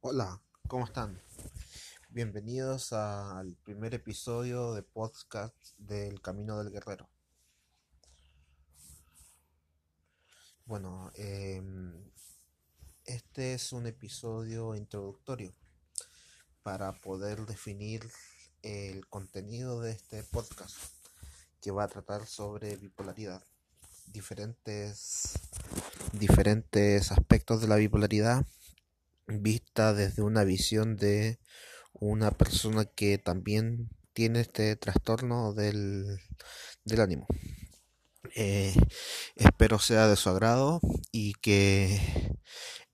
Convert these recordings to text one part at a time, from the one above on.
Hola, ¿cómo están? Bienvenidos al primer episodio de podcast del Camino del Guerrero. Bueno, em, este es un episodio introductorio para poder definir el contenido de este podcast que va a tratar sobre bipolaridad, diferentes, diferentes aspectos de la bipolaridad vista desde una visión de una persona que también tiene este trastorno del, ánimo. Eh, espero sea de su agrado y que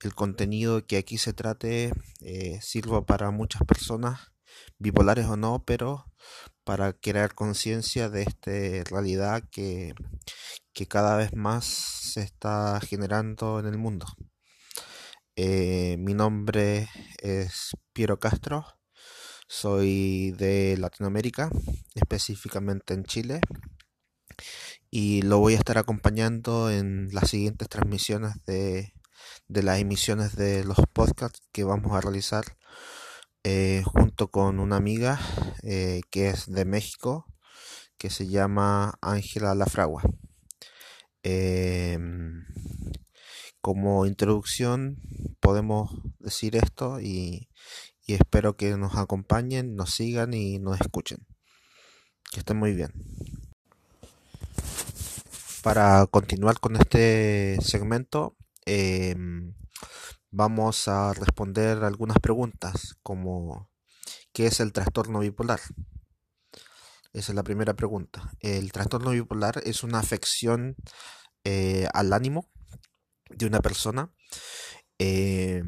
el contenido que aquí se trate eh, sirva para muchas personas, bipolares o no, pero para crear conciencia de esta realidad que, que cada vez más se está generando en el mundo. Eh, mi nombre es Piero Castro, soy de Latinoamérica, específicamente en Chile, y lo voy a estar acompañando en las siguientes transmisiones de, las emisiones de los podcasts que vamos a realizar eh, junto con una amiga eh, que es de México, que se llama Ángela Lafragua. Em, como introducción podemos decir esto y, espero que nos acompañen, nos sigan y nos escuchen. Que estén muy bien. Para continuar con este segmento, em, vamos a responder algunas preguntas como ¿qué es el trastorno bipolar? Esa es la primera pregunta. El trastorno bipolar es una afección eh, al ánimo de una persona eh,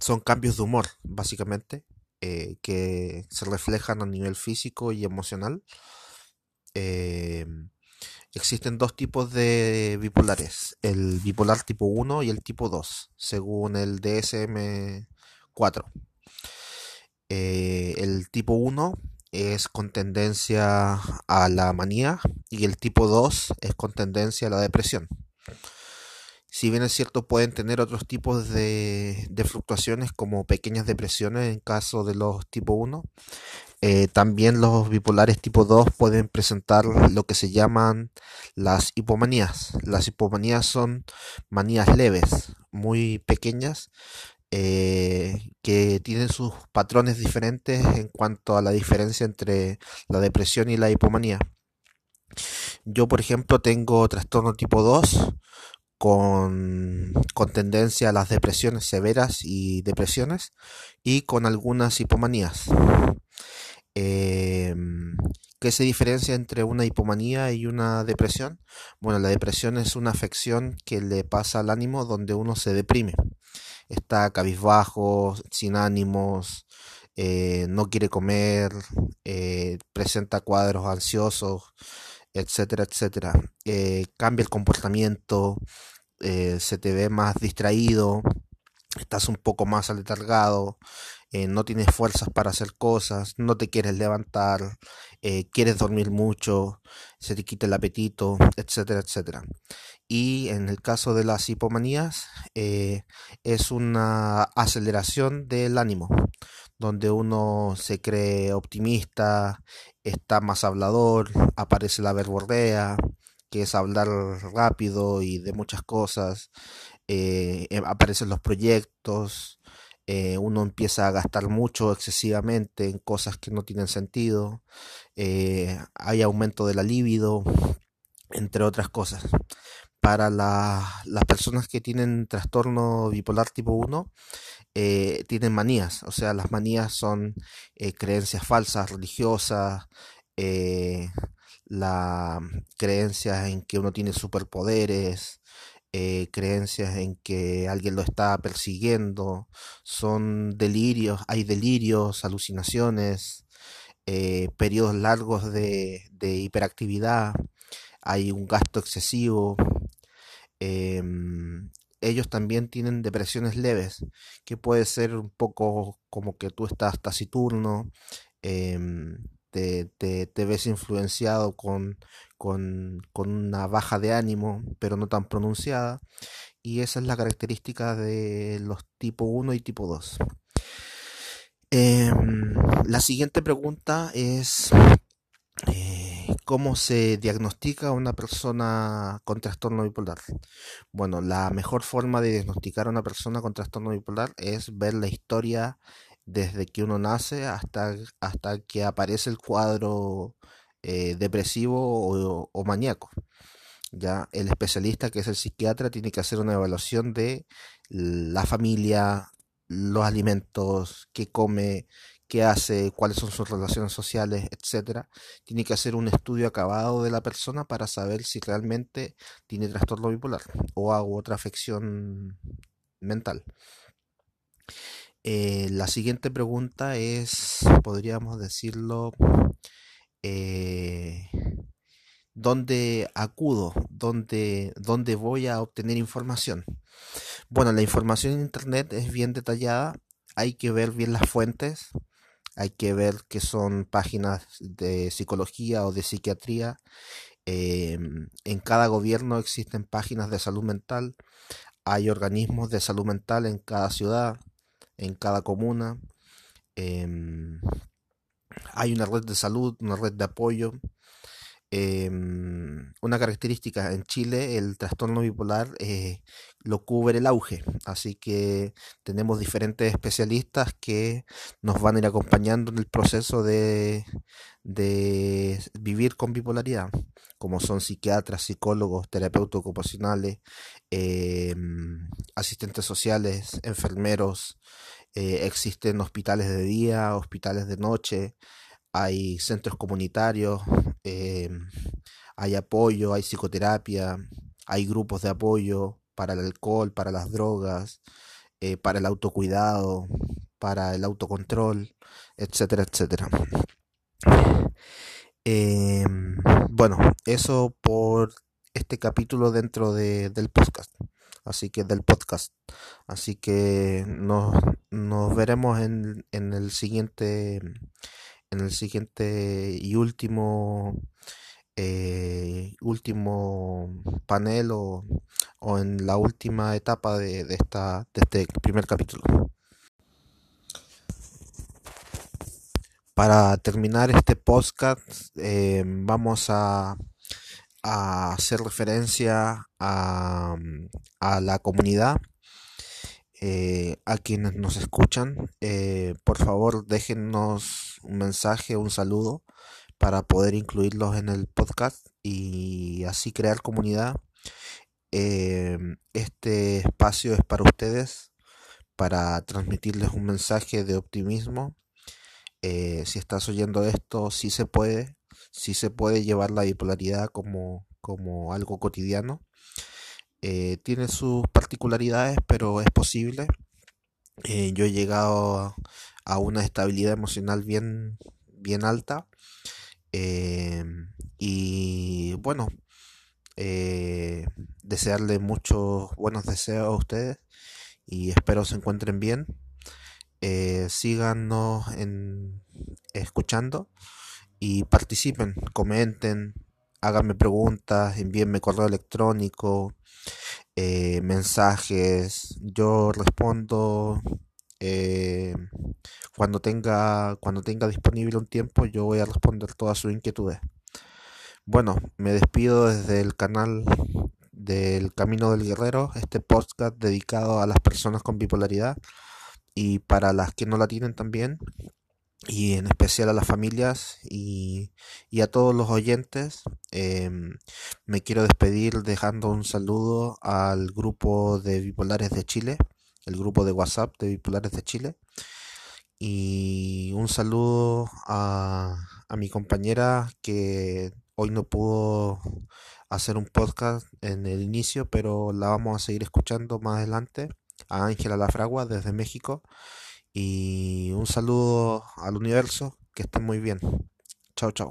son cambios de humor, básicamente, eh, que se reflejan a nivel físico y emocional. Eh, existen dos tipos de bipolares, el bipolar tipo 1 y el tipo 2, según el DSM-4. el tipo 1 es con tendencia a la manía y el tipo 2 es con tendencia a la depresión si bien es cierto pueden tener otros tipos de, fluctuaciones como pequeñas depresiones en caso de los tipo 1, eh, también los bipolares tipo 2 pueden presentar lo que se llaman las hipomanías. Las hipomanías son manías leves, muy pequeñas, eh, que tienen sus patrones diferentes en cuanto a la diferencia entre la depresión y la hipomanía. Yo, por ejemplo, tengo trastorno tipo 2 con, tendencia a las depresiones severas y depresiones y con algunas hipomanías. Em, ¿Qué se diferencia entre una hipomanía y una depresión? Bueno, la depresión es una afección que le pasa al ánimo donde uno se deprime. Está cabizbajo, sin ánimos, eh, no quiere comer, eh, presenta cuadros ansiosos, etcétera, etcétera. Eh, cambia el comportamiento, eh, se te ve más distraído, estás un poco más aletargado, eh, no tienes fuerzas para hacer cosas, no te quieres levantar, quieres dormir mucho, se te quita el apetito, etcétera, etcétera. Y en el caso de las hipomanías, es una aceleración del ánimo donde uno se cree optimista, está más hablador, aparece la verborrea, que es hablar rápido y de muchas cosas, eh, em, aparecen los proyectos, eh, uno empieza a gastar mucho excesivamente en cosas que no tienen sentido, eh, hay aumento de la libido, entre otras cosas. Para las personas que tienen trastorno bipolar tipo 1, eh, tienen manías, o sea, las manías son eh, creencias falsas, religiosas, eh, la creencia en que uno tiene superpoderes, creencias en que alguien lo está persiguiendo, son delirios, hay delirios, alucinaciones, periodos largos de, de, hiperactividad, hay un gasto excesivo, em, ellos también tienen depresiones leves, que puede ser un poco como que tú estás taciturno, em, te, ves influenciado con, con, una baja de ánimo, pero no tan pronunciada, y esa es la característica de los tipo 1 y tipo 2. Em, la siguiente pregunta es ¿cómo se diagnostica a una persona con trastorno bipolar? Bueno, la mejor forma de diagnosticar a una persona con trastorno bipolar es ver la historia desde que uno nace hasta, hasta que aparece el cuadro eh, depresivo o, maníaco. Ya el especialista, que es el psiquiatra, tiene que hacer una evaluación de la familia, los alimentos que come, qué hace, cuáles son sus relaciones sociales, etcétera. Tiene que hacer un estudio acabado de la persona para saber si realmente tiene trastorno bipolar o hago otra afección mental. Eh, la siguiente pregunta es, podríamos decirlo, eh, ¿dónde acudo? ¿Dónde, ¿Dónde voy a obtener información? Bueno, la información en Internet es bien detallada, hay que ver bien las fuentes, hay que ver que son páginas de psicología o de psiquiatría. Em, en cada gobierno existen páginas de salud mental, hay organismos de salud mental en cada ciudad, en cada comuna. Em, hay una red de salud, una red de apoyo. Em, una característica en Chile, el trastorno bipolar eh, lo cubre el auge, así que tenemos diferentes especialistas que nos van a ir acompañando en el proceso de, de vivir con bipolaridad, como son psiquiatras, psicólogos, terapeutas ocupacionales, em, asistentes sociales, enfermeros, eh, existen hospitales de día, hospitales de noche, hay centros comunitarios, em, hay apoyo, hay psicoterapia, hay grupos de apoyo para el alcohol, para las drogas, eh, para el autocuidado, para el autocontrol, etcétera, etcétera. Em, bueno, eso por este capítulo dentro de, del podcast. Así que del podcast. Así que nos, nos veremos en, en el siguiente en el siguiente y último eh, último panel o, o, en la última etapa de, de, esta, de este primer capítulo. Para terminar este podcast eh, vamos a, a, hacer referencia a, a la comunidad eh, a quienes nos escuchan, eh, por favor déjennos un mensaje, un saludo para poder incluirlos en el podcast y así crear comunidad. Eh, este espacio es para ustedes, para transmitirles un mensaje de optimismo. si estás oyendo esto, sí se puede, sí se puede llevar la bipolaridad como, como algo cotidiano eh, tiene sus particularidades, pero es posible. Eh, yo he llegado a, una estabilidad emocional bien, bien alta. Eh, y bueno, desearle muchos buenos deseos a ustedes y espero se encuentren bien. síganos en, escuchando y participen, comenten, háganme preguntas, envíenme correo electrónico, eh, mensajes, yo respondo eh, cuando tenga cuando tenga disponible un tiempo yo voy a responder todas sus inquietudes. Bueno, me despido desde el canal del Camino del Guerrero, este podcast dedicado a las personas con bipolaridad y para las que no la tienen también y en especial a las familias y, a todos los oyentes. Em, me quiero despedir dejando un saludo al grupo de bipolares de Chile, el grupo de WhatsApp de bipolares de Chile. Y un saludo a, a mi compañera que hoy no pudo hacer un podcast en el inicio, pero la vamos a seguir escuchando más adelante. A Ángela Lafragua desde México. Y un saludo al universo, que estén muy bien. Chao, chao.